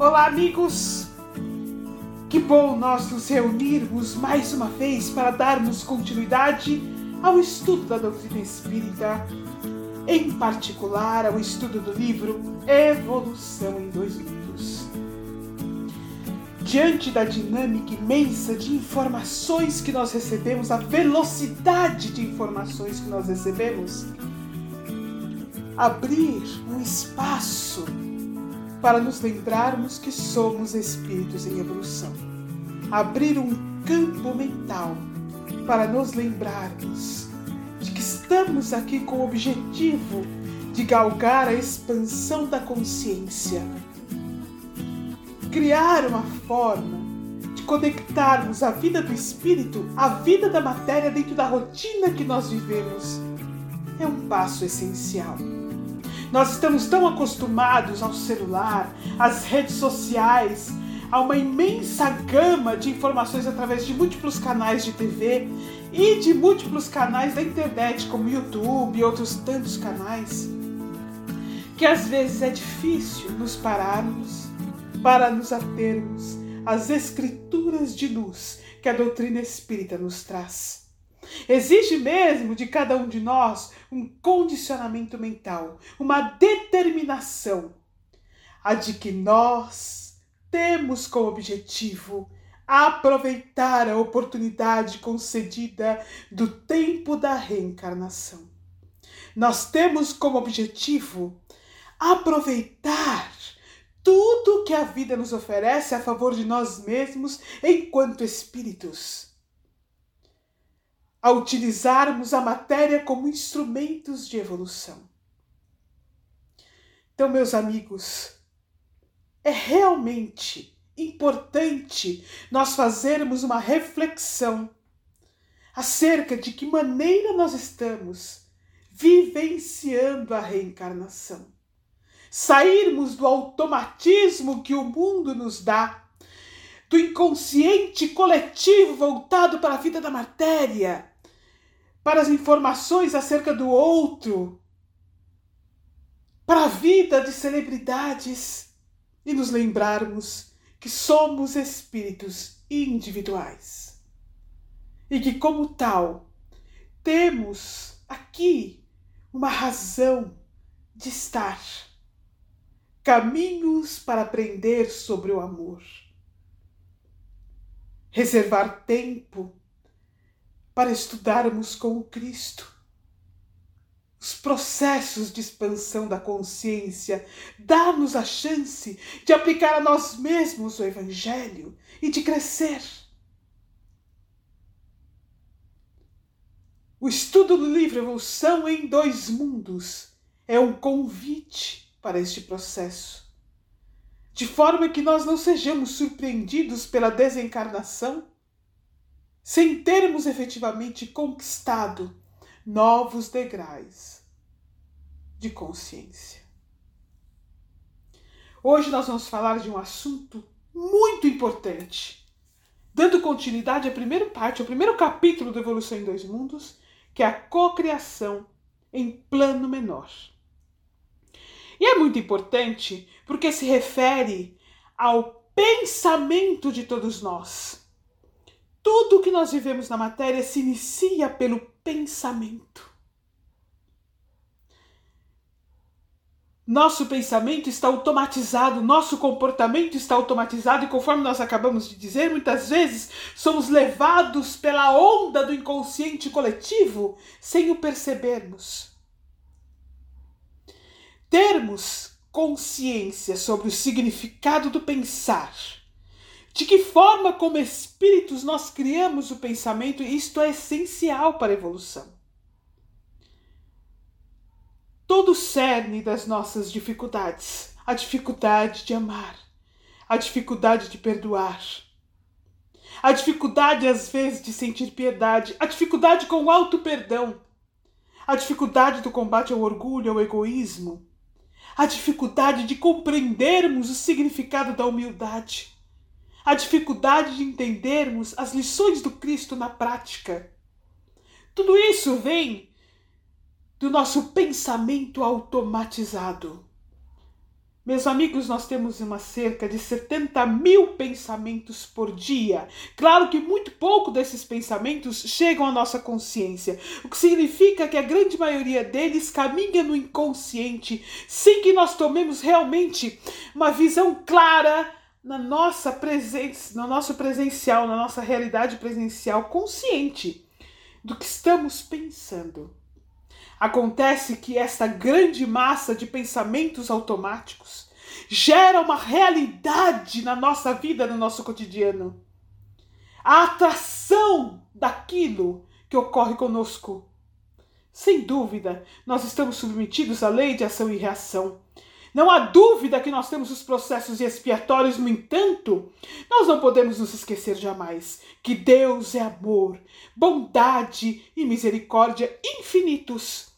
Olá, amigos! Que bom nós nos reunirmos mais uma vez para darmos continuidade ao estudo da doutrina espírita, em particular ao estudo do livro Evolução em Dois Mundos. Diante da dinâmica imensa de informações que nós recebemos, a velocidade de informações que nós recebemos, abrir um espaço para nos lembrarmos que somos espíritos em evolução. Abrir um campo mental para nos lembrarmos de que estamos aqui com o objetivo de galgar a expansão da consciência. Criar uma forma de conectarmos a vida do espírito à vida da matéria dentro da rotina que nós vivemos é um passo essencial. Nós estamos tão acostumados ao celular, às redes sociais, a uma imensa gama de informações através de múltiplos canais de TV e de múltiplos canais da internet, como YouTube e outros tantos canais, que às vezes é difícil nos pararmos para nos atermos às escrituras de luz que a doutrina espírita nos traz. Exige mesmo de cada um de nós um condicionamento mental, uma determinação, a de que nós temos como objetivo aproveitar a oportunidade concedida do tempo da reencarnação. Nós temos como objetivo aproveitar tudo que a vida nos oferece a favor de nós mesmos enquanto espíritos a utilizarmos a matéria como instrumentos de evolução. Então, meus amigos, é realmente importante nós fazermos uma reflexão acerca de que maneira nós estamos vivenciando a reencarnação. Sairmos do automatismo que o mundo nos dá do inconsciente coletivo voltado para a vida da matéria, para as informações acerca do outro, para a vida de celebridades e nos lembrarmos que somos espíritos individuais. E que, como tal, temos aqui uma razão de estar, caminhos para aprender sobre o amor. Reservar tempo para estudarmos com o Cristo os processos de expansão da consciência, dar-nos a chance de aplicar a nós mesmos o Evangelho e de crescer. O estudo do livro Evolução em Dois Mundos é um convite para este processo de forma que nós não sejamos surpreendidos pela desencarnação, sem termos efetivamente conquistado novos degraus de consciência. Hoje nós vamos falar de um assunto muito importante, dando continuidade à primeira parte, ao primeiro capítulo do Evolução em Dois Mundos, que é a cocriação em plano menor. E é muito importante porque se refere ao pensamento de todos nós. Tudo que nós vivemos na matéria se inicia pelo pensamento. Nosso pensamento está automatizado, nosso comportamento está automatizado, e conforme nós acabamos de dizer, muitas vezes somos levados pela onda do inconsciente coletivo sem o percebermos termos consciência sobre o significado do pensar, de que forma, como espíritos, nós criamos o pensamento, isto é essencial para a evolução. Todo o cerne das nossas dificuldades, a dificuldade de amar, a dificuldade de perdoar, a dificuldade, às vezes, de sentir piedade, a dificuldade com o auto-perdão, a dificuldade do combate ao orgulho, ao egoísmo, a dificuldade de compreendermos o significado da humildade, a dificuldade de entendermos as lições do Cristo na prática. Tudo isso vem do nosso pensamento automatizado. Meus amigos, nós temos uma cerca de 70 mil pensamentos por dia. Claro que muito pouco desses pensamentos chegam à nossa consciência, o que significa que a grande maioria deles caminha no inconsciente, sem que nós tomemos realmente uma visão clara na nossa presença, no nosso presencial, na nossa realidade presencial consciente do que estamos pensando. Acontece que esta grande massa de pensamentos automáticos gera uma realidade na nossa vida, no nosso cotidiano. A atração daquilo que ocorre conosco. Sem dúvida, nós estamos submetidos à lei de ação e reação. Não há dúvida que nós temos os processos expiatórios, no entanto, nós não podemos nos esquecer jamais que Deus é amor, bondade e misericórdia infinitos.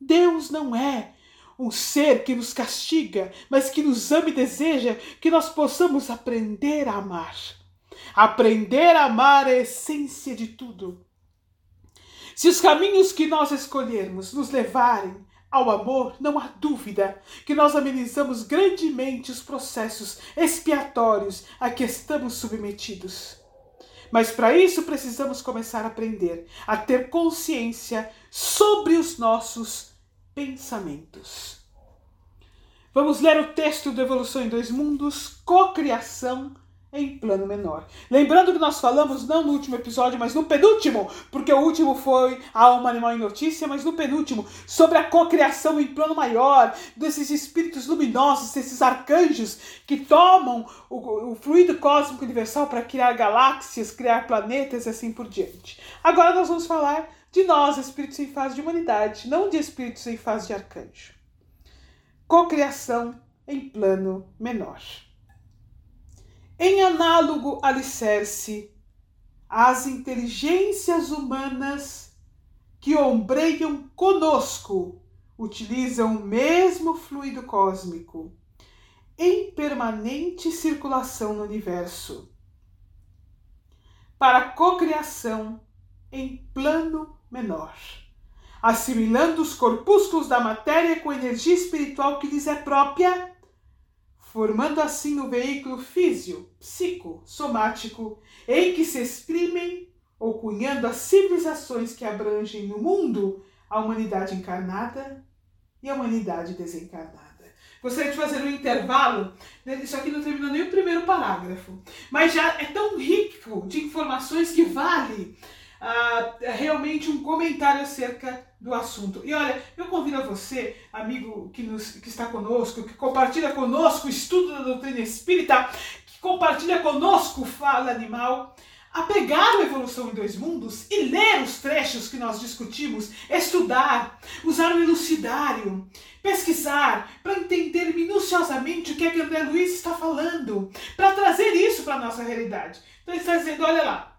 Deus não é um ser que nos castiga, mas que nos ama e deseja que nós possamos aprender a amar. Aprender a amar é a essência de tudo. Se os caminhos que nós escolhermos nos levarem ao amor, não há dúvida que nós amenizamos grandemente os processos expiatórios a que estamos submetidos. Mas para isso precisamos começar a aprender a ter consciência sobre os nossos pensamentos. Vamos ler o texto do Evolução em Dois Mundos, Cocriação em plano menor. Lembrando que nós falamos não no último episódio, mas no penúltimo, porque o último foi a alma animal em notícia, mas no penúltimo, sobre a cocriação em plano maior, desses espíritos luminosos, desses arcanjos que tomam o, o fluido cósmico universal para criar galáxias, criar planetas e assim por diante. Agora nós vamos falar de nós, espíritos em fase de humanidade, não de espíritos em fase de arcanjo. Cocriação em plano menor. Em análogo alicerce, as inteligências humanas que ombreiam conosco utilizam o mesmo fluido cósmico em permanente circulação no universo para cocriação em plano menor, assimilando os corpúsculos da matéria com a energia espiritual que lhes é própria formando assim o veículo físio, psico, somático, em que se exprimem ou cunhando as civilizações que abrangem no mundo a humanidade encarnada e a humanidade desencarnada. Gostaria de fazer um intervalo, né? isso aqui não terminou nem o primeiro parágrafo, mas já é tão rico de informações que vale uh, realmente um comentário acerca do assunto. E olha, eu convido a você, amigo que, nos, que está conosco, que compartilha conosco o estudo da doutrina espírita, que compartilha conosco o Fala Animal, a pegar o Evolução em Dois Mundos e ler os trechos que nós discutimos, estudar, usar o elucidário, pesquisar, para entender minuciosamente o que é que André Luiz está falando, para trazer isso para a nossa realidade. Então ele está dizendo, olha lá,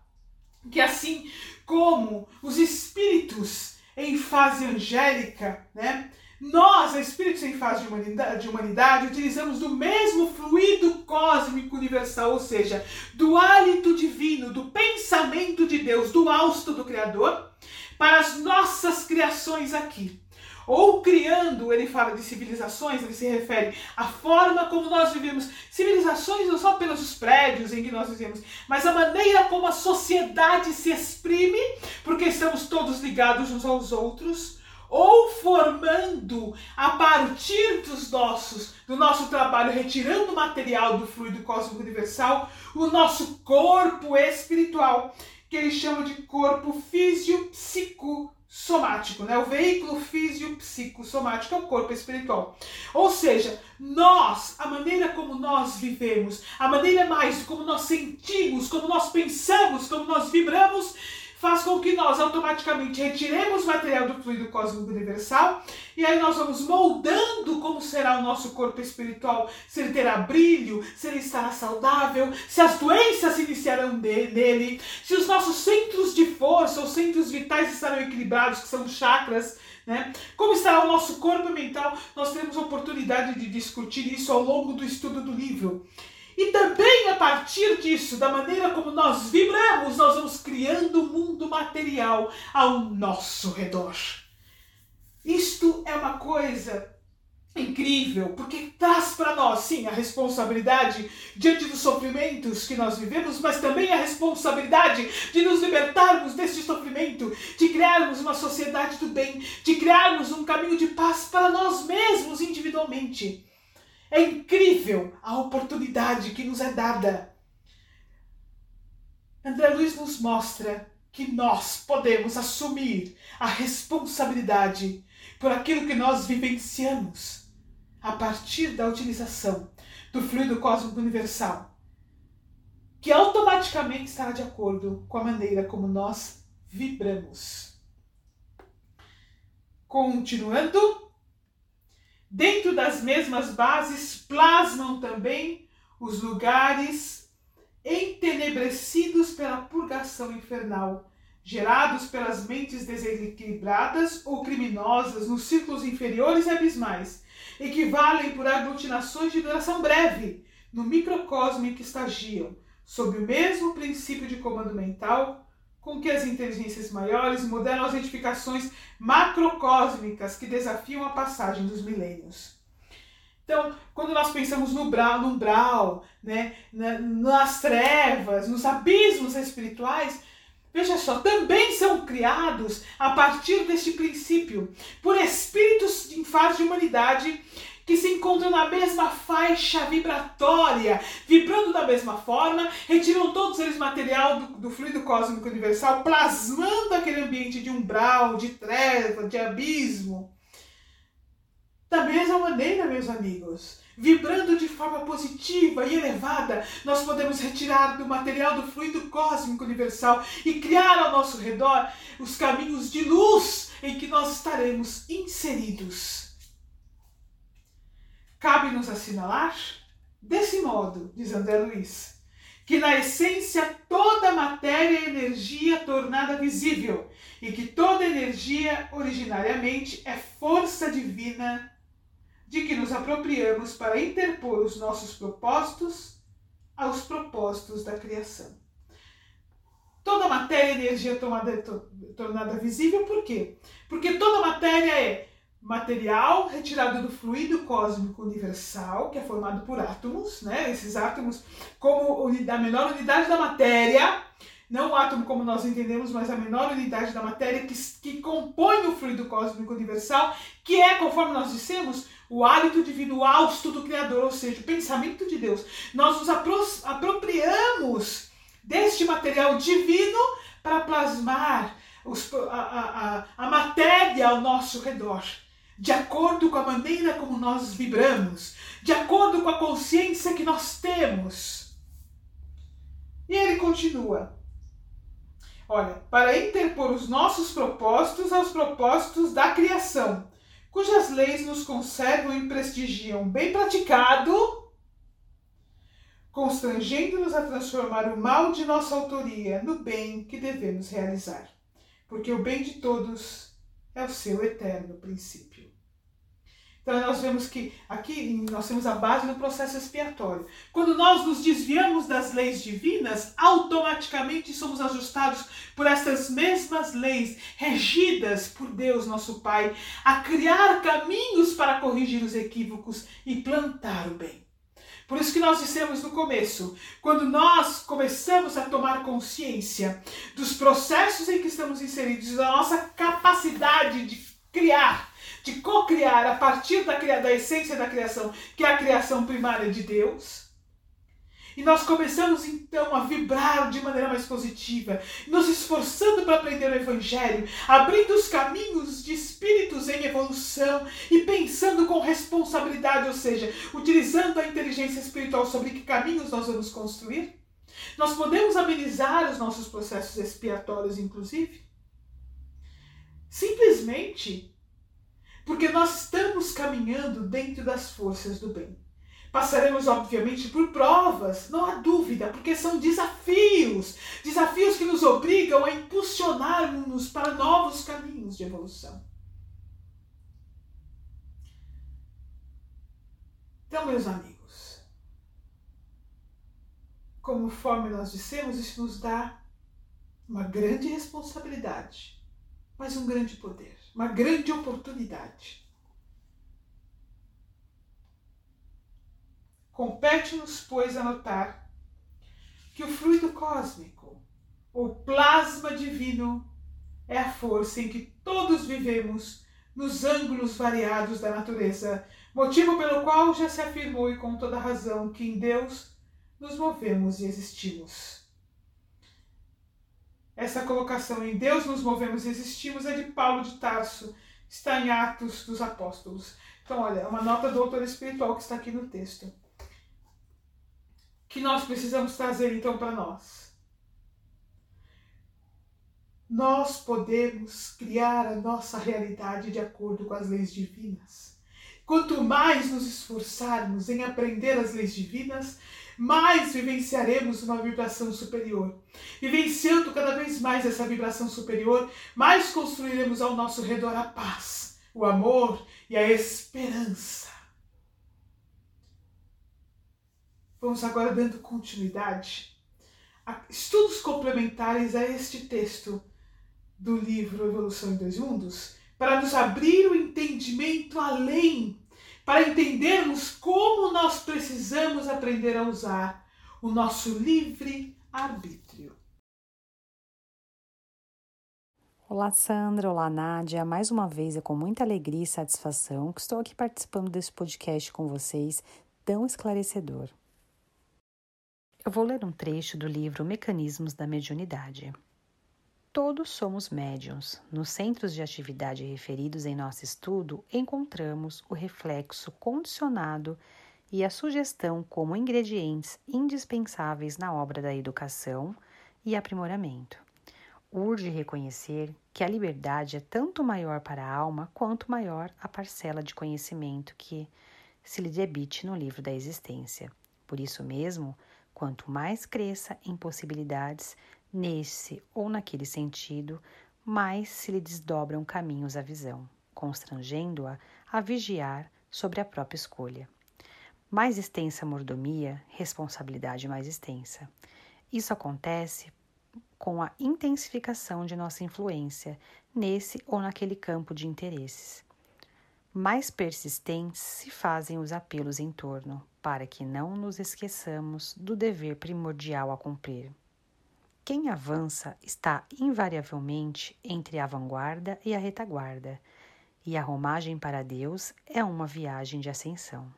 que assim como os espíritos em fase angélica, né? Nós, espíritos em fase de humanidade, de humanidade, utilizamos do mesmo fluido cósmico universal, ou seja, do hálito divino, do pensamento de Deus, do hausto do Criador, para as nossas criações aqui ou criando, ele fala de civilizações, ele se refere à forma como nós vivemos. Civilizações não só pelos prédios em que nós vivemos, mas a maneira como a sociedade se exprime, porque estamos todos ligados uns aos outros, ou formando a partir dos nossos, do nosso trabalho, retirando o material do fluido cósmico universal, o nosso corpo espiritual, que ele chama de corpo físio-psico somático, né? O veículo físico-psicosomático é o corpo espiritual. Ou seja, nós, a maneira como nós vivemos, a maneira mais como nós sentimos, como nós pensamos, como nós vibramos, faz com que nós automaticamente retiremos o material do fluido cósmico universal e aí nós vamos moldando como será o nosso corpo espiritual, se ele terá brilho, se ele estará saudável, se as doenças se iniciarão nele, se os nossos centros de força ou centros vitais estarão equilibrados, que são chakras, né? Como estará o nosso corpo mental? Nós teremos a oportunidade de discutir isso ao longo do estudo do livro. E também a partir disso, da maneira como nós vibramos, nós vamos criando um mundo material ao nosso redor. Isto é uma coisa incrível, porque traz para nós, sim, a responsabilidade diante dos sofrimentos que nós vivemos, mas também a responsabilidade de nos libertarmos deste sofrimento, de criarmos uma sociedade do bem, de criarmos um caminho de paz para nós mesmos individualmente. É incrível a oportunidade que nos é dada. André Luiz nos mostra que nós podemos assumir a responsabilidade por aquilo que nós vivenciamos a partir da utilização do fluido cósmico universal, que automaticamente estará de acordo com a maneira como nós vibramos. Continuando, dentro das mesmas bases plasmam também os lugares entenebrecidos pela purgação infernal, gerados pelas mentes desequilibradas ou criminosas nos círculos inferiores e abismais, equivalem por aglutinações de duração breve no microcosmo em que estagiam, sob o mesmo princípio de comando mental com que as inteligências maiores modelam as edificações macrocósmicas que desafiam a passagem dos milênios. Então, quando nós pensamos no umbral, no umbral né, nas trevas, nos abismos espirituais, veja só, também são criados a partir deste princípio, por espíritos em fase de humanidade que se encontram na mesma faixa vibratória, vibrando da mesma forma, retiram todos eles material do, do fluido cósmico universal, plasmando aquele ambiente de umbral, de treva, de abismo. Da mesma maneira, meus amigos, vibrando de forma positiva e elevada, nós podemos retirar do material do fluido cósmico universal e criar ao nosso redor os caminhos de luz em que nós estaremos inseridos. Cabe-nos assinalar, desse modo, diz André Luiz, que na essência toda matéria é energia tornada visível e que toda energia originariamente é força divina de que nos apropriamos para interpor os nossos propósitos aos propósitos da criação. Toda matéria é energia tomada, tornada visível, por quê? Porque toda matéria é material retirado do fluido cósmico universal, que é formado por átomos, né? Esses átomos, como a menor unidade da matéria, não o átomo como nós entendemos, mas a menor unidade da matéria que, que compõe o fluido cósmico universal, que é, conforme nós dissemos, o hálito divino, o hausto do Criador, ou seja, o pensamento de Deus. Nós nos apro apropriamos deste material divino para plasmar os, a, a, a matéria ao nosso redor, de acordo com a maneira como nós vibramos, de acordo com a consciência que nós temos. E ele continua. Olha, para interpor os nossos propósitos aos propósitos da criação cujas leis nos conservam e prestigiam bem praticado, constrangendo-nos a transformar o mal de nossa autoria no bem que devemos realizar, porque o bem de todos é o seu eterno princípio. Então nós vemos que aqui nós temos a base do processo expiatório. Quando nós nos desviamos das leis divinas, automaticamente somos ajustados por essas mesmas leis, regidas por Deus, nosso Pai, a criar caminhos para corrigir os equívocos e plantar o bem. Por isso que nós dissemos no começo, quando nós começamos a tomar consciência dos processos em que estamos inseridos, da nossa capacidade de criar, de co-criar a partir da, da essência da criação, que é a criação primária de Deus. E nós começamos então a vibrar de maneira mais positiva, nos esforçando para aprender o Evangelho, abrindo os caminhos de espíritos em evolução e pensando com responsabilidade, ou seja, utilizando a inteligência espiritual sobre que caminhos nós vamos construir. Nós podemos amenizar os nossos processos expiatórios, inclusive, simplesmente porque nós estamos caminhando dentro das forças do bem. Passaremos, obviamente, por provas, não há dúvida, porque são desafios desafios que nos obrigam a impulsionar-nos para novos caminhos de evolução. Então, meus amigos, conforme nós dissemos, isso nos dá uma grande responsabilidade, mas um grande poder uma grande oportunidade. Compete-nos, pois, anotar que o fluido cósmico, o plasma divino, é a força em que todos vivemos nos ângulos variados da natureza, motivo pelo qual já se afirmou e com toda razão que em Deus nos movemos e existimos. Essa colocação em Deus nos movemos e existimos é de Paulo de Tarso, está em Atos dos Apóstolos. Então, olha, é uma nota do autor espiritual que está aqui no texto. Que nós precisamos trazer então para nós. Nós podemos criar a nossa realidade de acordo com as leis divinas. Quanto mais nos esforçarmos em aprender as leis divinas, mais vivenciaremos uma vibração superior. Vivenciando cada vez mais essa vibração superior, mais construiremos ao nosso redor a paz, o amor e a esperança. Vamos agora dando continuidade a estudos complementares a este texto do livro Evolução em Dois Mundos, para nos abrir o entendimento além para entendermos como nós precisamos aprender a usar o nosso livre arbítrio. Olá, Sandra. Olá, Nádia. Mais uma vez é com muita alegria e satisfação que estou aqui participando desse podcast com vocês, tão esclarecedor. Eu vou ler um trecho do livro Mecanismos da Mediunidade. Todos somos médiums. Nos centros de atividade referidos em nosso estudo, encontramos o reflexo condicionado e a sugestão como ingredientes indispensáveis na obra da educação e aprimoramento. Urge reconhecer que a liberdade é tanto maior para a alma quanto maior a parcela de conhecimento que se lhe debite no livro da existência. Por isso mesmo, quanto mais cresça em possibilidades, Nesse ou naquele sentido, mais se lhe desdobram caminhos à visão, constrangendo-a a vigiar sobre a própria escolha. Mais extensa mordomia, responsabilidade mais extensa. Isso acontece com a intensificação de nossa influência nesse ou naquele campo de interesses. Mais persistentes se fazem os apelos em torno, para que não nos esqueçamos do dever primordial a cumprir. Quem avança está invariavelmente entre a vanguarda e a retaguarda, e a romagem para Deus é uma viagem de ascensão.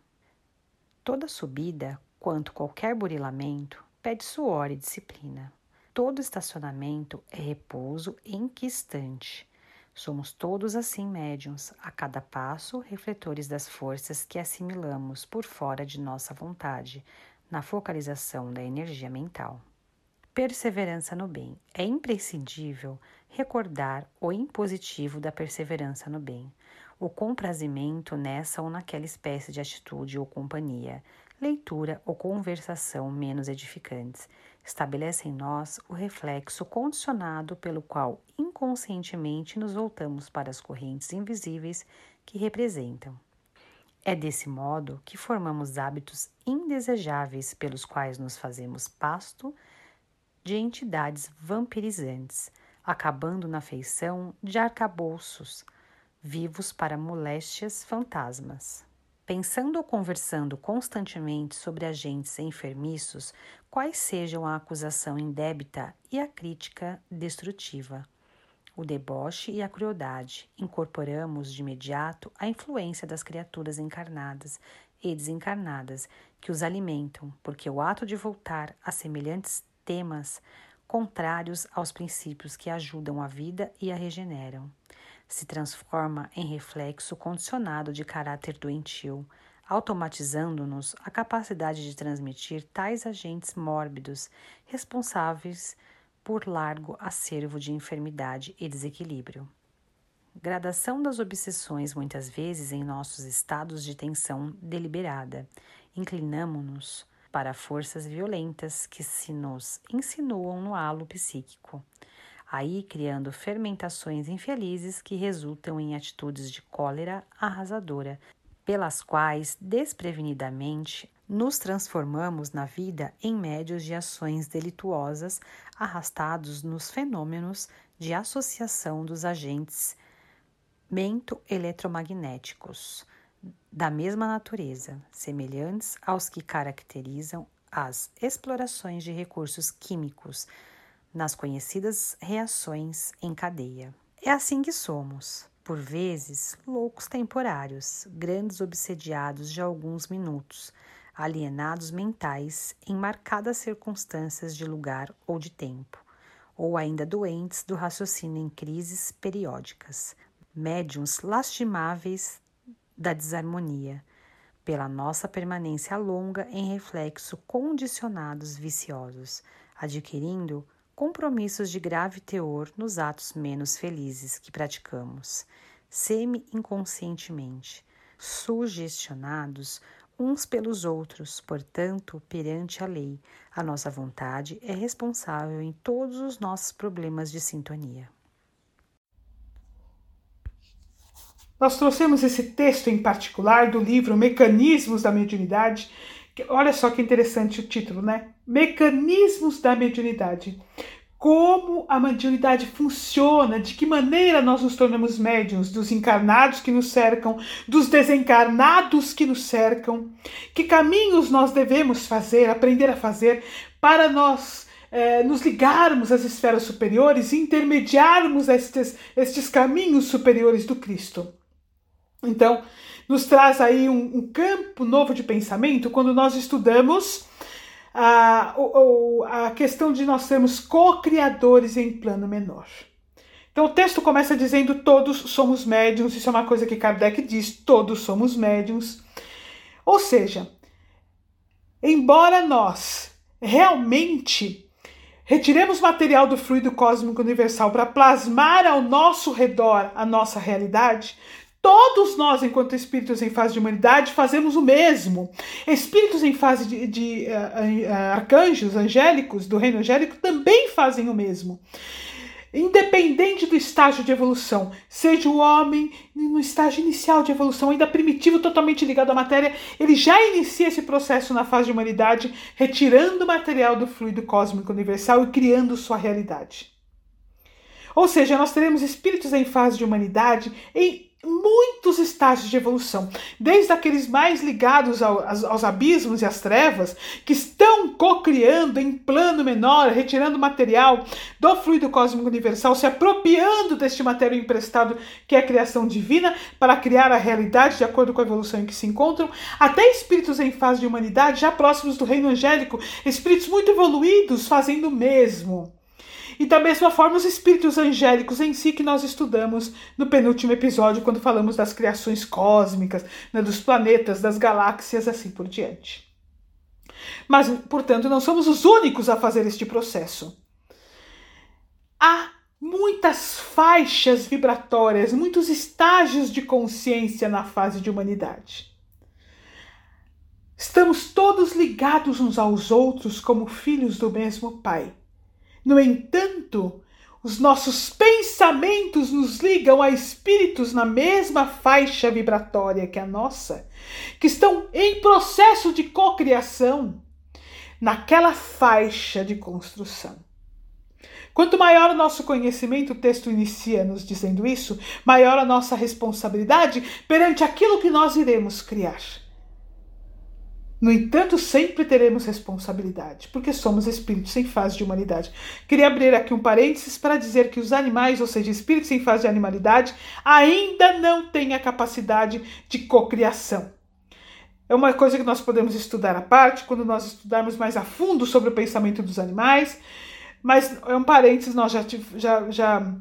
Toda subida, quanto qualquer burilamento, pede suor e disciplina. Todo estacionamento é repouso enquistante. Somos todos assim médiums, a cada passo refletores das forças que assimilamos por fora de nossa vontade, na focalização da energia mental. Perseverança no bem. É imprescindível recordar o impositivo da perseverança no bem, o comprazimento nessa ou naquela espécie de atitude ou companhia, leitura ou conversação menos edificantes, estabelece em nós o reflexo condicionado pelo qual inconscientemente nos voltamos para as correntes invisíveis que representam. É desse modo que formamos hábitos indesejáveis pelos quais nos fazemos pasto de entidades vampirizantes, acabando na feição de arcabouços vivos para moléstias fantasmas. Pensando ou conversando constantemente sobre agentes enfermiços, quais sejam a acusação indébita e a crítica destrutiva, o deboche e a crueldade, incorporamos de imediato a influência das criaturas encarnadas e desencarnadas que os alimentam, porque o ato de voltar a semelhantes temas contrários aos princípios que ajudam a vida e a regeneram. Se transforma em reflexo condicionado de caráter doentio, automatizando-nos a capacidade de transmitir tais agentes mórbidos responsáveis por largo acervo de enfermidade e desequilíbrio. Gradação das obsessões, muitas vezes em nossos estados de tensão deliberada. Inclinamo-nos para forças violentas que se nos insinuam no halo psíquico, aí criando fermentações infelizes que resultam em atitudes de cólera arrasadora, pelas quais desprevenidamente nos transformamos na vida em médios de ações delituosas arrastados nos fenômenos de associação dos agentes mento-eletromagnéticos da mesma natureza, semelhantes aos que caracterizam as explorações de recursos químicos nas conhecidas reações em cadeia. É assim que somos, por vezes loucos temporários, grandes obsediados de alguns minutos, alienados mentais em marcadas circunstâncias de lugar ou de tempo, ou ainda doentes do raciocínio em crises periódicas, médiums lastimáveis da desarmonia, pela nossa permanência longa em reflexo condicionados viciosos, adquirindo compromissos de grave teor nos atos menos felizes que praticamos, semi-inconscientemente, sugestionados uns pelos outros, portanto, perante a lei, a nossa vontade é responsável em todos os nossos problemas de sintonia. Nós trouxemos esse texto em particular do livro Mecanismos da Mediunidade. Olha só que interessante o título, né? Mecanismos da Mediunidade. Como a mediunidade funciona, de que maneira nós nos tornamos médiums, dos encarnados que nos cercam, dos desencarnados que nos cercam, que caminhos nós devemos fazer, aprender a fazer para nós é, nos ligarmos às esferas superiores e intermediarmos estes, estes caminhos superiores do Cristo. Então, nos traz aí um, um campo novo de pensamento quando nós estudamos a, a, a questão de nós sermos co-criadores em plano menor. Então o texto começa dizendo todos somos médiums, isso é uma coisa que Kardec diz, todos somos médiums. Ou seja, embora nós realmente retiremos material do fluido cósmico universal para plasmar ao nosso redor a nossa realidade, Todos nós, enquanto espíritos em fase de humanidade, fazemos o mesmo. Espíritos em fase de, de uh, uh, arcanjos angélicos, do reino angélico, também fazem o mesmo. Independente do estágio de evolução, seja o homem no estágio inicial de evolução, ainda primitivo, totalmente ligado à matéria, ele já inicia esse processo na fase de humanidade, retirando o material do fluido cósmico universal e criando sua realidade. Ou seja, nós teremos espíritos em fase de humanidade em muitos estágios de evolução, desde aqueles mais ligados ao, aos, aos, abismos e às trevas, que estão co-criando em plano menor, retirando material do fluido cósmico universal, se apropriando deste material emprestado que é a criação divina, para criar a realidade de acordo com a evolução em que se encontram, até espíritos em fase de humanidade, já próximos do reino angélico, espíritos muito evoluídos fazendo o mesmo. E da mesma forma, os espíritos angélicos em si que nós estudamos no penúltimo episódio, quando falamos das criações cósmicas, né, dos planetas, das galáxias, assim por diante. Mas, portanto, não somos os únicos a fazer este processo. Há muitas faixas vibratórias, muitos estágios de consciência na fase de humanidade. Estamos todos ligados uns aos outros como filhos do mesmo Pai. No entanto, os nossos pensamentos nos ligam a espíritos na mesma faixa vibratória que a nossa, que estão em processo de cocriação, naquela faixa de construção. Quanto maior o nosso conhecimento, o texto inicia nos dizendo isso, maior a nossa responsabilidade perante aquilo que nós iremos criar. No entanto, sempre teremos responsabilidade, porque somos espíritos em fase de humanidade. Queria abrir aqui um parênteses para dizer que os animais, ou seja, espíritos em fase de animalidade, ainda não têm a capacidade de cocriação. É uma coisa que nós podemos estudar à parte quando nós estudarmos mais a fundo sobre o pensamento dos animais, mas é um parênteses, nós já, já, já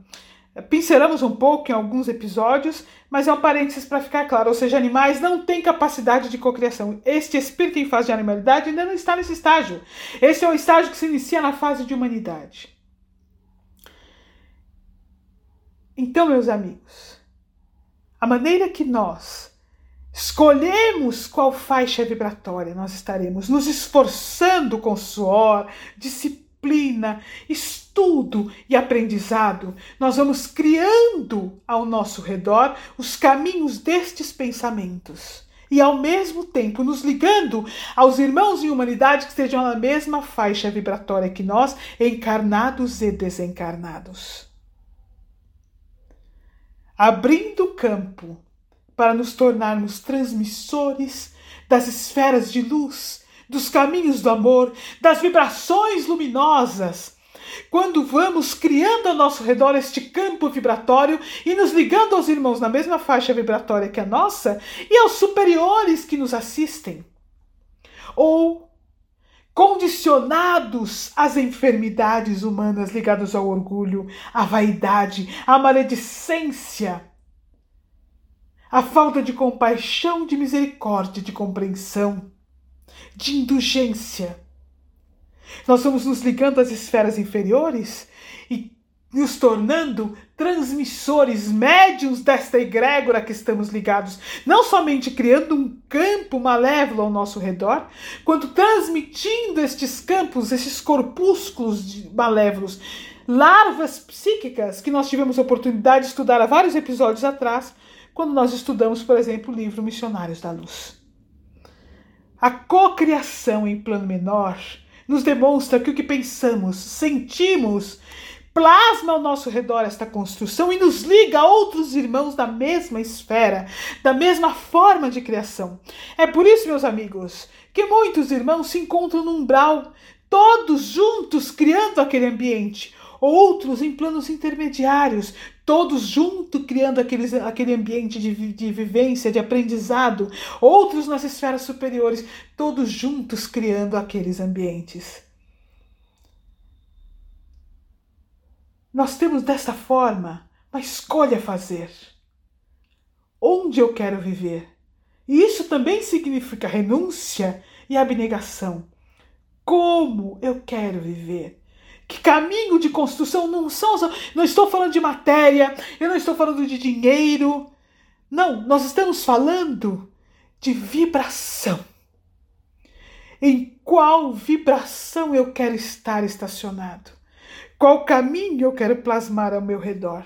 pincelamos um pouco em alguns episódios, mas é um parênteses para ficar claro, ou seja, animais não têm capacidade de cocriação. Este espírito em fase de animalidade ainda não está nesse estágio. Esse é o estágio que se inicia na fase de humanidade. Então, meus amigos, a maneira que nós escolhemos qual faixa vibratória nós estaremos nos esforçando com suor, disciplina, disciplina, estudo e aprendizado, nós vamos criando ao nosso redor os caminhos destes pensamentos e ao mesmo tempo nos ligando aos irmãos em humanidade que estejam na mesma faixa vibratória que nós, encarnados e desencarnados. Abrindo campo para nos tornarmos transmissores das esferas de luz, dos caminhos do amor, das vibrações luminosas. Quando vamos criando ao nosso redor este campo vibratório e nos ligando aos irmãos na mesma faixa vibratória que a nossa e aos superiores que nos assistem. Ou condicionados às enfermidades humanas ligadas ao orgulho, à vaidade, à maledicência, à falta de compaixão, de misericórdia, de compreensão, de indulgência. Nós vamos nos ligando às esferas inferiores e nos tornando transmissores, médios desta egrégora que estamos ligados, não somente criando um campo malévolo ao nosso redor, quanto transmitindo estes campos, esses corpúsculos malévolos, larvas psíquicas que nós tivemos a oportunidade de estudar há vários episódios atrás, quando nós estudamos, por exemplo, o livro Missionários da Luz. A cocriação em plano menor nos demonstra que o que pensamos, sentimos, plasma ao nosso redor esta construção e nos liga a outros irmãos da mesma esfera, da mesma forma de criação. É por isso, meus amigos, que muitos irmãos se encontram no umbral, todos juntos criando aquele ambiente, outros em planos intermediários, todos juntos criando aqueles, aquele ambiente de, de vivência, de aprendizado, outros nas esferas superiores, todos juntos criando aqueles ambientes. Nós temos desta forma uma escolha a fazer. Onde eu quero viver? E isso também significa renúncia e abnegação. Como eu quero viver? Que caminho de construção não são. Não estou falando de matéria, eu não estou falando de dinheiro. Não, nós estamos falando de vibração. Em qual vibração eu quero estar estacionado? Qual caminho eu quero plasmar ao meu redor?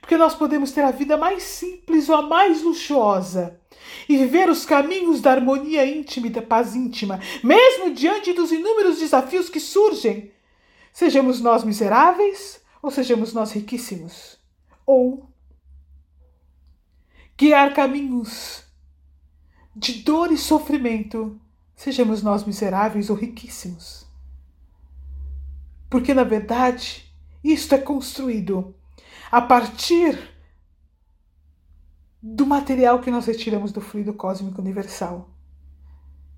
Porque nós podemos ter a vida mais simples ou a mais luxuosa e viver os caminhos da harmonia íntima e da paz íntima, mesmo diante dos inúmeros desafios que surgem. Sejamos nós miseráveis ou sejamos nós riquíssimos. Ou guiar caminhos de dor e sofrimento, sejamos nós miseráveis ou riquíssimos. Porque, na verdade, isto é construído a partir do material que nós retiramos do fluido cósmico universal,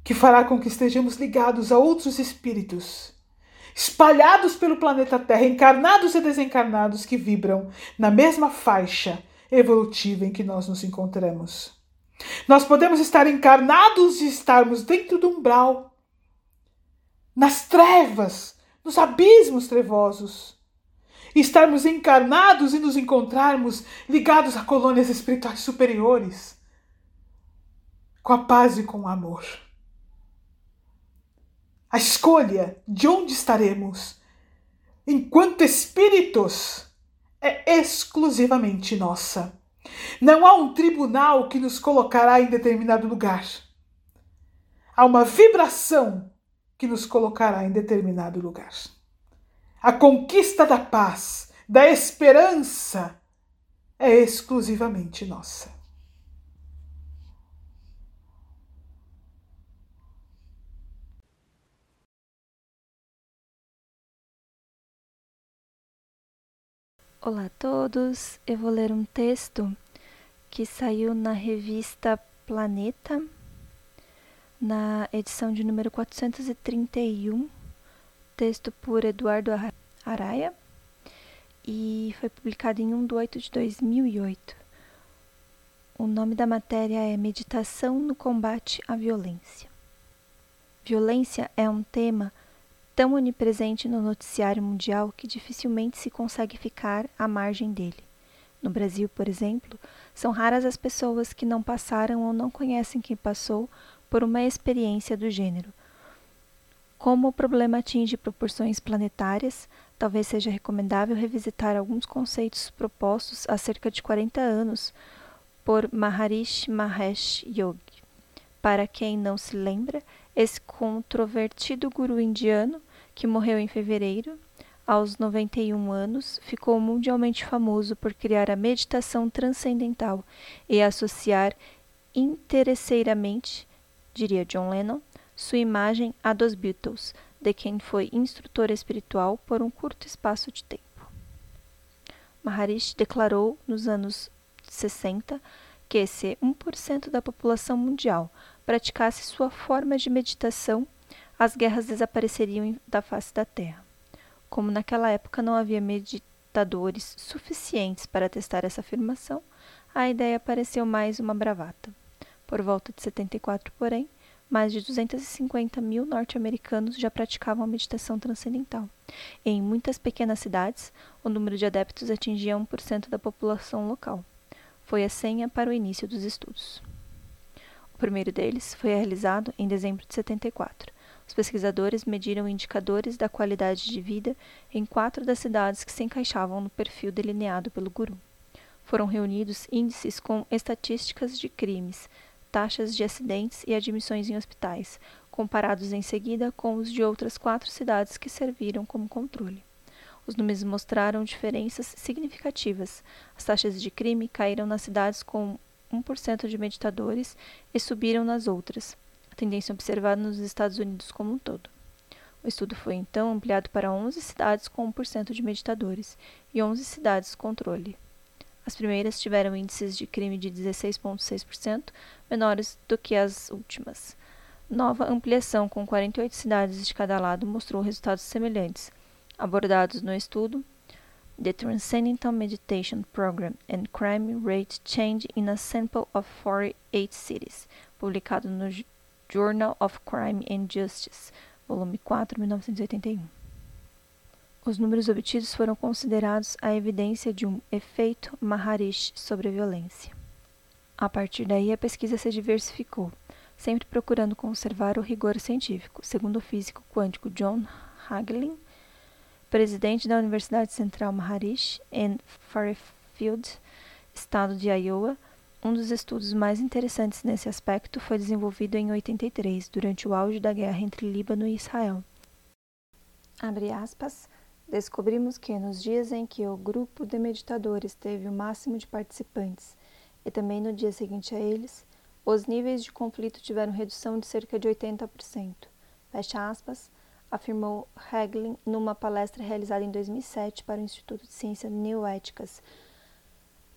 que fará com que estejamos ligados a outros espíritos, espalhados pelo planeta Terra, encarnados e desencarnados, que vibram na mesma faixa evolutiva em que nós nos encontramos. Nós podemos estar encarnados e estarmos dentro do umbral, nas trevas, nos abismos trevosos. Estarmos encarnados e nos encontrarmos ligados a colônias espirituais superiores, com a paz e com o amor. A escolha de onde estaremos enquanto espíritos é exclusivamente nossa. Não há um tribunal que nos colocará em determinado lugar. Há uma vibração que nos colocará em determinado lugar. A conquista da paz, da esperança, é exclusivamente nossa. Olá a todos, eu vou ler um texto que saiu na revista Planeta na edição de número 431, texto por Eduardo Araia, e foi publicado em 1 de 8 de 2008. O nome da matéria é Meditação no Combate à Violência. Violência é um tema tão onipresente no noticiário mundial que dificilmente se consegue ficar à margem dele. No Brasil, por exemplo, são raras as pessoas que não passaram ou não conhecem quem passou por uma experiência do gênero. Como o problema atinge proporções planetárias, talvez seja recomendável revisitar alguns conceitos propostos há cerca de 40 anos por Maharishi Mahesh Yogi. Para quem não se lembra, esse controvertido guru indiano, que morreu em fevereiro, aos 91 anos, ficou mundialmente famoso por criar a meditação transcendental e associar interesseiramente, diria John Lennon, sua imagem à dos Beatles, de quem foi instrutor espiritual por um curto espaço de tempo. Maharishi declarou nos anos 60 que se 1% da população mundial praticasse sua forma de meditação, as guerras desapareceriam da face da Terra. Como naquela época não havia meditadores suficientes para testar essa afirmação, a ideia pareceu mais uma bravata. Por volta de 74, porém, mais de 250 mil norte-americanos já praticavam a meditação transcendental. Em muitas pequenas cidades, o número de adeptos atingia 1% da população local. Foi a senha para o início dos estudos. O primeiro deles foi realizado em dezembro de 74, os pesquisadores mediram indicadores da qualidade de vida em quatro das cidades que se encaixavam no perfil delineado pelo guru. Foram reunidos índices com estatísticas de crimes, taxas de acidentes e admissões em hospitais, comparados em seguida com os de outras quatro cidades que serviram como controle. Os números mostraram diferenças significativas. As taxas de crime caíram nas cidades com 1% de meditadores e subiram nas outras tendência observada nos Estados Unidos como um todo. O estudo foi então ampliado para 11 cidades com 1% de meditadores e 11 cidades controle. As primeiras tiveram índices de crime de 16,6%, menores do que as últimas. Nova ampliação com 48 cidades de cada lado mostrou resultados semelhantes. Abordados no estudo, The Transcendental Meditation Program and Crime Rate Change in a Sample of 48 Cities, publicado no Journal of Crime and Justice, volume 4, 1981. Os números obtidos foram considerados a evidência de um efeito Maharishi sobre a violência. A partir daí, a pesquisa se diversificou, sempre procurando conservar o rigor científico, segundo o físico quântico John Hagelin, presidente da Universidade Central Maharishi, em Fairfield, estado de Iowa, um dos estudos mais interessantes nesse aspecto foi desenvolvido em 83, durante o auge da guerra entre Líbano e Israel. Aspas, descobrimos que nos dias em que o grupo de meditadores teve o máximo de participantes e também no dia seguinte a eles, os níveis de conflito tiveram redução de cerca de 80%. Fecha aspas, afirmou Hagelin numa palestra realizada em 2007 para o Instituto de Ciências Neoéticas,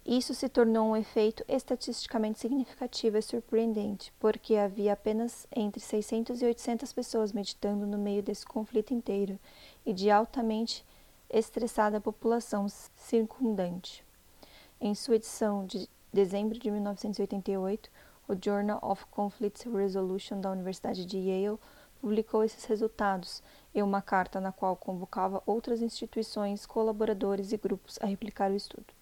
isso se tornou um efeito estatisticamente significativo e surpreendente, porque havia apenas entre 600 e 800 pessoas meditando no meio desse conflito inteiro e de altamente estressada população circundante. Em sua edição de dezembro de 1988, o Journal of Conflict Resolution da Universidade de Yale publicou esses resultados e uma carta na qual convocava outras instituições, colaboradores e grupos a replicar o estudo.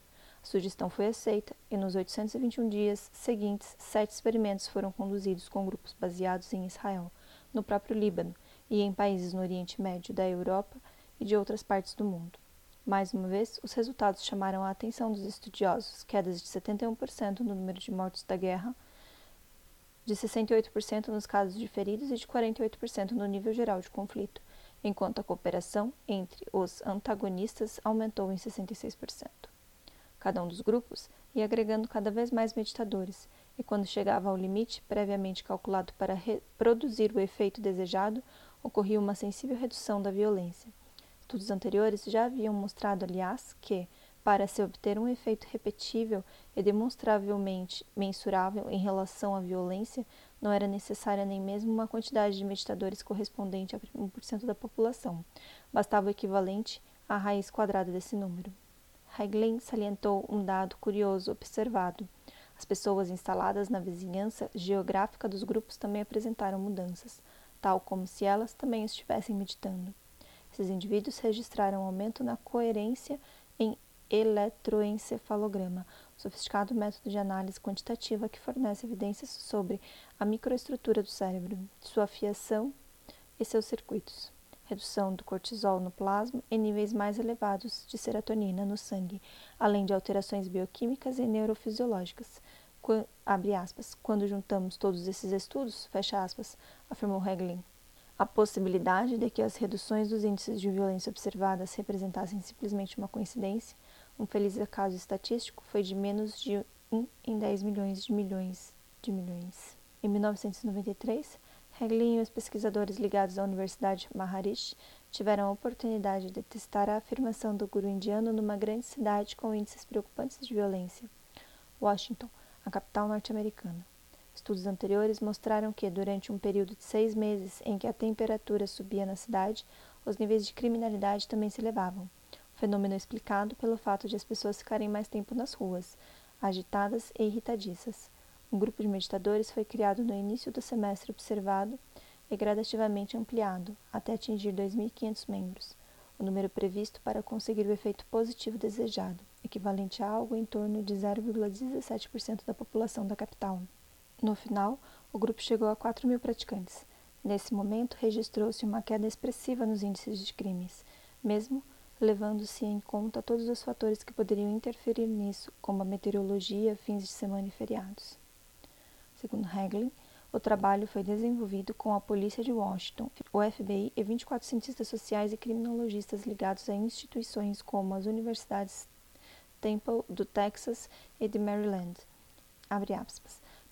Sugestão foi aceita e nos 821 dias seguintes, sete experimentos foram conduzidos com grupos baseados em Israel, no próprio Líbano e em países no Oriente Médio, da Europa e de outras partes do mundo. Mais uma vez, os resultados chamaram a atenção dos estudiosos, quedas de 71% no número de mortos da guerra, de 68% nos casos de feridos e de 48% no nível geral de conflito, enquanto a cooperação entre os antagonistas aumentou em 66% cada um dos grupos, ia agregando cada vez mais meditadores, e quando chegava ao limite previamente calculado para reproduzir o efeito desejado, ocorria uma sensível redução da violência. Estudos anteriores já haviam mostrado, aliás, que, para se obter um efeito repetível e demonstravelmente mensurável em relação à violência, não era necessária nem mesmo uma quantidade de meditadores correspondente a 1% da população. Bastava o equivalente à raiz quadrada desse número. Hagelin salientou um dado curioso observado. As pessoas instaladas na vizinhança geográfica dos grupos também apresentaram mudanças, tal como se elas também estivessem meditando. Esses indivíduos registraram um aumento na coerência em eletroencefalograma, um sofisticado método de análise quantitativa que fornece evidências sobre a microestrutura do cérebro, sua fiação e seus circuitos redução do cortisol no plasma e níveis mais elevados de serotonina no sangue, além de alterações bioquímicas e neurofisiológicas. Quando, aspas, quando juntamos todos esses estudos, fecha aspas, afirmou Heglin, A possibilidade de que as reduções dos índices de violência observadas representassem simplesmente uma coincidência, um feliz acaso estatístico, foi de menos de 1 em 10 milhões de milhões de milhões. Em 1993, Hagley e os pesquisadores ligados à Universidade Maharishi tiveram a oportunidade de testar a afirmação do guru indiano numa grande cidade com índices preocupantes de violência, Washington, a capital norte-americana. Estudos anteriores mostraram que, durante um período de seis meses em que a temperatura subia na cidade, os níveis de criminalidade também se elevavam. Fenômeno é explicado pelo fato de as pessoas ficarem mais tempo nas ruas, agitadas e irritadiças. Um grupo de meditadores foi criado no início do semestre observado e gradativamente ampliado, até atingir 2.500 membros, o número previsto para conseguir o efeito positivo desejado, equivalente a algo em torno de 0,17% da população da capital. No final, o grupo chegou a 4 mil praticantes. Nesse momento, registrou-se uma queda expressiva nos índices de crimes, mesmo levando-se em conta todos os fatores que poderiam interferir nisso, como a meteorologia, fins de semana e feriados. Segundo Hagley, o trabalho foi desenvolvido com a Polícia de Washington, o FBI e 24 cientistas sociais e criminologistas ligados a instituições como as universidades Temple do Texas e de Maryland.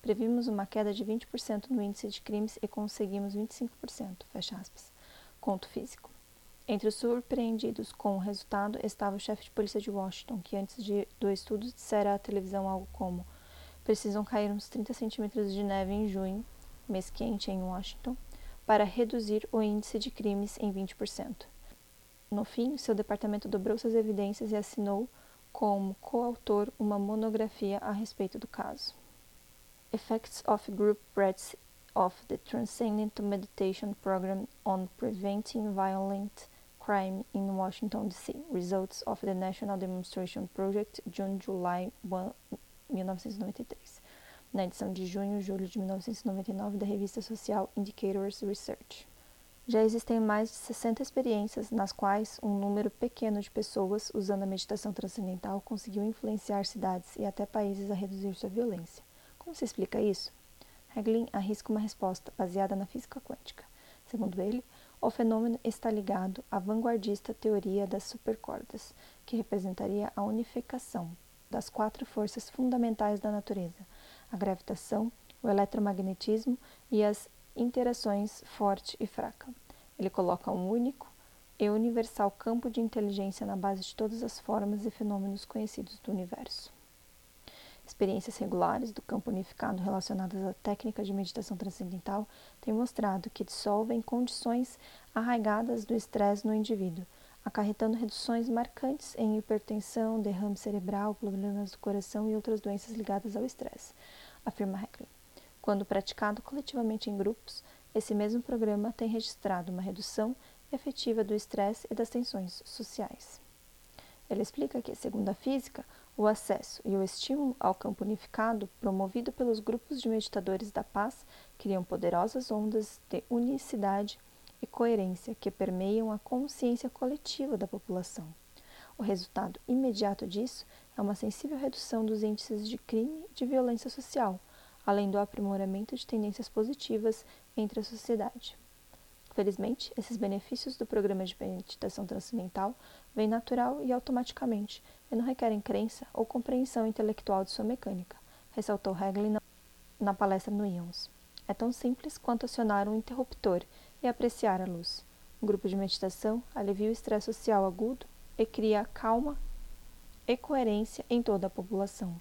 Previmos uma queda de 20% no índice de crimes e conseguimos 25%. Fecha aspas. Conto físico. Entre os surpreendidos com o resultado estava o chefe de polícia de Washington, que antes de, do estudo dissera à televisão algo como precisam cair uns 30 centímetros de neve em junho, mês quente em Washington, para reduzir o índice de crimes em 20%. No fim, seu departamento dobrou suas evidências e assinou como coautor uma monografia a respeito do caso. Effects of Group Breaths of the Transcendent Meditation Program on Preventing Violent Crime in Washington, D.C. Results of the National Demonstration Project, June-July 1993. Na edição de junho-julho de 1999 da revista social Indicators Research. Já existem mais de 60 experiências nas quais um número pequeno de pessoas usando a meditação transcendental conseguiu influenciar cidades e até países a reduzir sua violência. Como se explica isso? Hagelin arrisca uma resposta baseada na física quântica. Segundo ele, o fenômeno está ligado à vanguardista teoria das supercordas, que representaria a unificação das quatro forças fundamentais da natureza: a gravitação, o eletromagnetismo e as interações forte e fraca. Ele coloca um único e universal campo de inteligência na base de todas as formas e fenômenos conhecidos do universo. Experiências regulares do campo unificado relacionadas à técnica de meditação transcendental têm mostrado que dissolvem condições arraigadas do estresse no indivíduo, acarretando reduções marcantes em hipertensão, derrame cerebral, problemas do coração e outras doenças ligadas ao estresse, afirma Heckley. Quando praticado coletivamente em grupos, esse mesmo programa tem registrado uma redução efetiva do estresse e das tensões sociais. Ele explica que, segundo a física, o acesso e o estímulo ao campo unificado, promovido pelos grupos de meditadores da paz, criam poderosas ondas de unicidade e coerência que permeiam a consciência coletiva da população. O resultado imediato disso é uma sensível redução dos índices de crime e de violência social, além do aprimoramento de tendências positivas entre a sociedade. Felizmente, esses benefícios do programa de meditação transcendental vêm natural e automaticamente e não requerem crença ou compreensão intelectual de sua mecânica, ressaltou Hagley na, na palestra no IONS. É tão simples quanto acionar um interruptor e apreciar a luz. Um grupo de meditação alivia o estresse social agudo e cria calma e coerência em toda a população.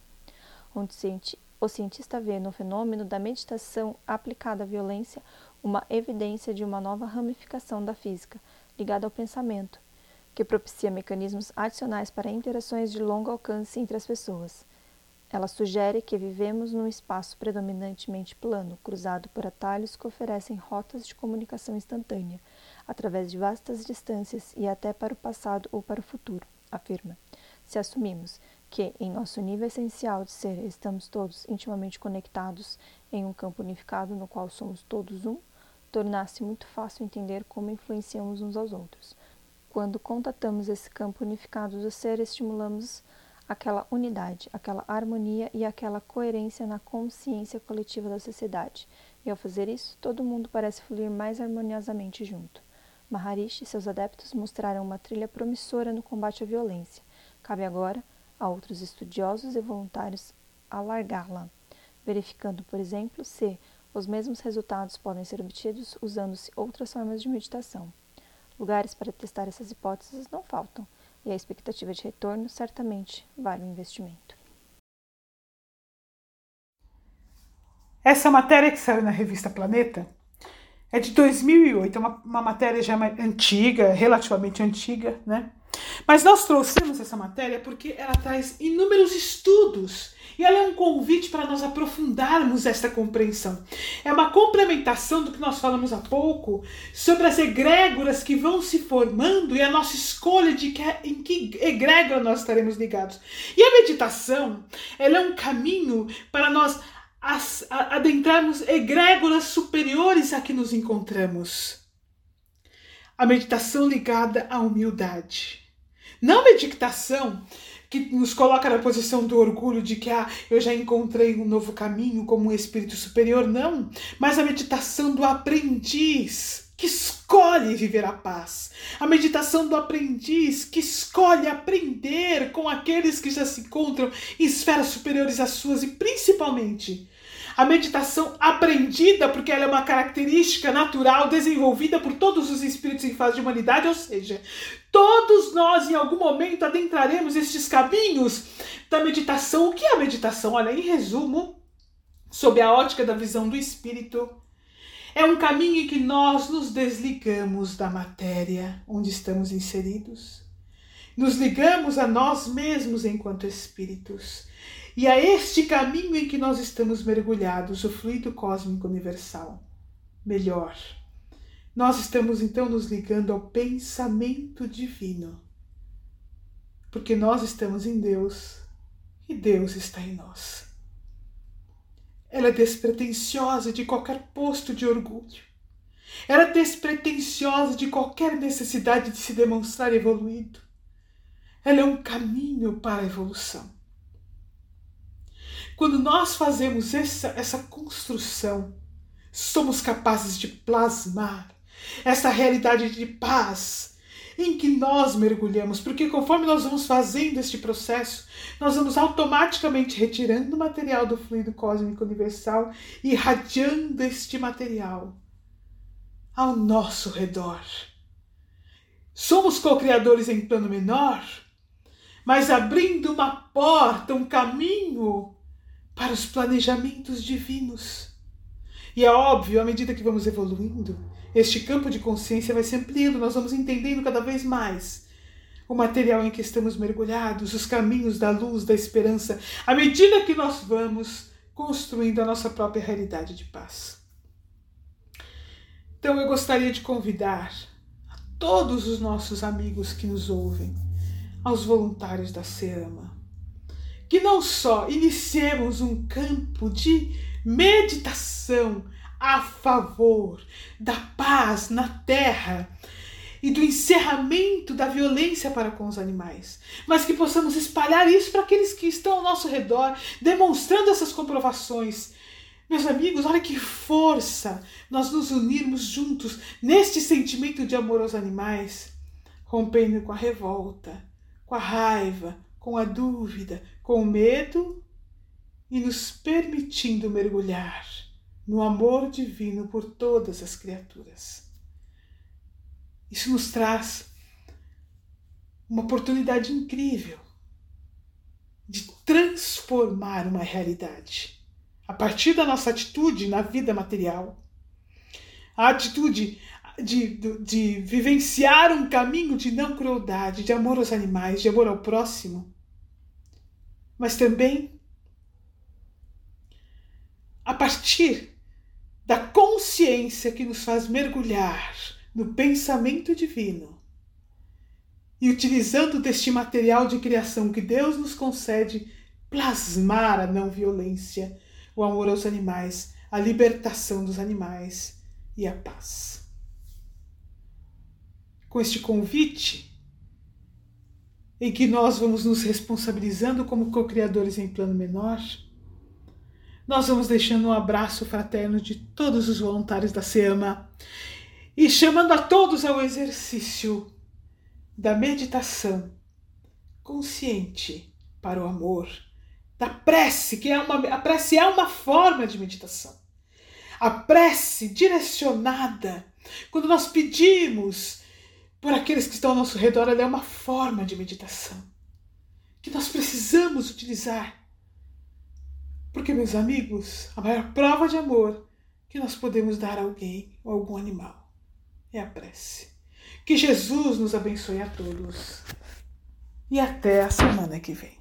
O cientista vê no fenômeno da meditação aplicada à violência uma evidência de uma nova ramificação da física, ligada ao pensamento, que propicia mecanismos adicionais para interações de longo alcance entre as pessoas. Ela sugere que vivemos num espaço predominantemente plano, cruzado por atalhos que oferecem rotas de comunicação instantânea, através de vastas distâncias e até para o passado ou para o futuro, afirma. Se assumimos que, em nosso nível essencial de ser, estamos todos intimamente conectados em um campo unificado no qual somos todos um, tornar-se muito fácil entender como influenciamos uns aos outros. Quando contatamos esse campo unificado do ser, estimulamos aquela unidade, aquela harmonia e aquela coerência na consciência coletiva da sociedade, E ao fazer isso, todo mundo parece fluir mais harmoniosamente junto. Maharishi e seus adeptos mostraram uma trilha promissora no combate à violência. Cabe agora a outros estudiosos e voluntários alargá-la, verificando, por exemplo, se os mesmos resultados podem ser obtidos usando-se outras formas de meditação. Lugares para testar essas hipóteses não faltam, e a expectativa de retorno certamente vale o investimento. Essa matéria que saiu na revista Planeta é de 2008, é uma, uma matéria já antiga, relativamente antiga, né? Mas nós trouxemos essa matéria porque ela traz inúmeros estudos e ela é um convite para nós aprofundarmos esta compreensão. É uma complementação do que nós falamos há pouco sobre as egrégoras que vão se formando e a nossa escolha de que, em que egrégora nós estaremos ligados. E a meditação, ela é um caminho para nós adentrarmos egrégoras superiores a que nos encontramos. A meditação ligada à humildade. Não meditação que nos coloca na posição do orgulho de que ah, eu já encontrei um novo caminho como um espírito superior, não, mas a meditação do aprendiz que escolhe viver a paz. A meditação do aprendiz que escolhe aprender com aqueles que já se encontram em esferas superiores às suas e principalmente a meditação aprendida, porque ela é uma característica natural desenvolvida por todos os espíritos em fase de humanidade, ou seja, todos nós em algum momento adentraremos estes caminhos da meditação. O que é a meditação? Olha, em resumo, sob a ótica da visão do espírito, é um caminho em que nós nos desligamos da matéria onde estamos inseridos. Nos ligamos a nós mesmos enquanto espíritos e a este caminho em que nós estamos mergulhados, o fluido cósmico universal. Melhor, nós estamos então nos ligando ao pensamento divino, porque nós estamos em Deus e Deus está em nós. Ela é despretensiosa de qualquer posto de orgulho. Ela é despretensiosa de qualquer necessidade de se demonstrar evoluído. Ela é um caminho para a evolução. Quando nós fazemos essa, essa construção, somos capazes de plasmar essa realidade de paz em que nós mergulhamos, porque conforme nós vamos fazendo este processo, nós vamos automaticamente retirando o material do fluido cósmico universal e irradiando este material ao nosso redor. Somos co-criadores em plano menor, mas abrindo uma porta, um caminho para os planejamentos divinos. E é óbvio, à medida que vamos evoluindo, este campo de consciência vai se ampliando, nós vamos entendendo cada vez mais o material em que estamos mergulhados, os caminhos da luz, da esperança, à medida que nós vamos construindo a nossa própria realidade de paz. Então eu gostaria de convidar a todos os nossos amigos que nos ouvem, aos voluntários da SEAMA, que não só iniciemos um campo de meditação a favor da paz na terra e do encerramento da violência para com os animais, mas que possamos espalhar isso para aqueles que estão ao nosso redor, demonstrando essas comprovações. Meus amigos, olha que força nós nos unirmos juntos neste sentimento de amor aos animais, rompendo com a revolta, com a raiva, com a dúvida, com o medo e nos permitindo mergulhar no amor divino por todas as criaturas. Isso nos traz uma oportunidade incrível de transformar uma realidade a partir da nossa atitude na vida material, a atitude de, de, de, vivenciar um caminho de não crueldade, de amor aos animais, de amor ao próximo, mas também a partir da consciência que nos faz mergulhar no pensamento divino e utilizando deste material de criação que Deus nos concede, plasmar a não violência, o amor aos animais, a libertação dos animais e a paz. Com este convite, em que nós vamos nos responsabilizando como co-criadores em plano menor, nós vamos deixando um abraço fraterno de todos os voluntários da SEAMA e chamando a todos ao exercício da meditação consciente para o amor, da prece, que é uma a prece é uma forma de meditação. A prece direcionada, quando nós pedimos por aqueles que estão ao nosso redor, ela é uma forma de meditação que nós precisamos utilizar. Porque, meus amigos, a maior prova de amor que nós podemos dar a alguém ou a algum animal é a prece. Que Jesus nos abençoe a todos. E até a semana que vem.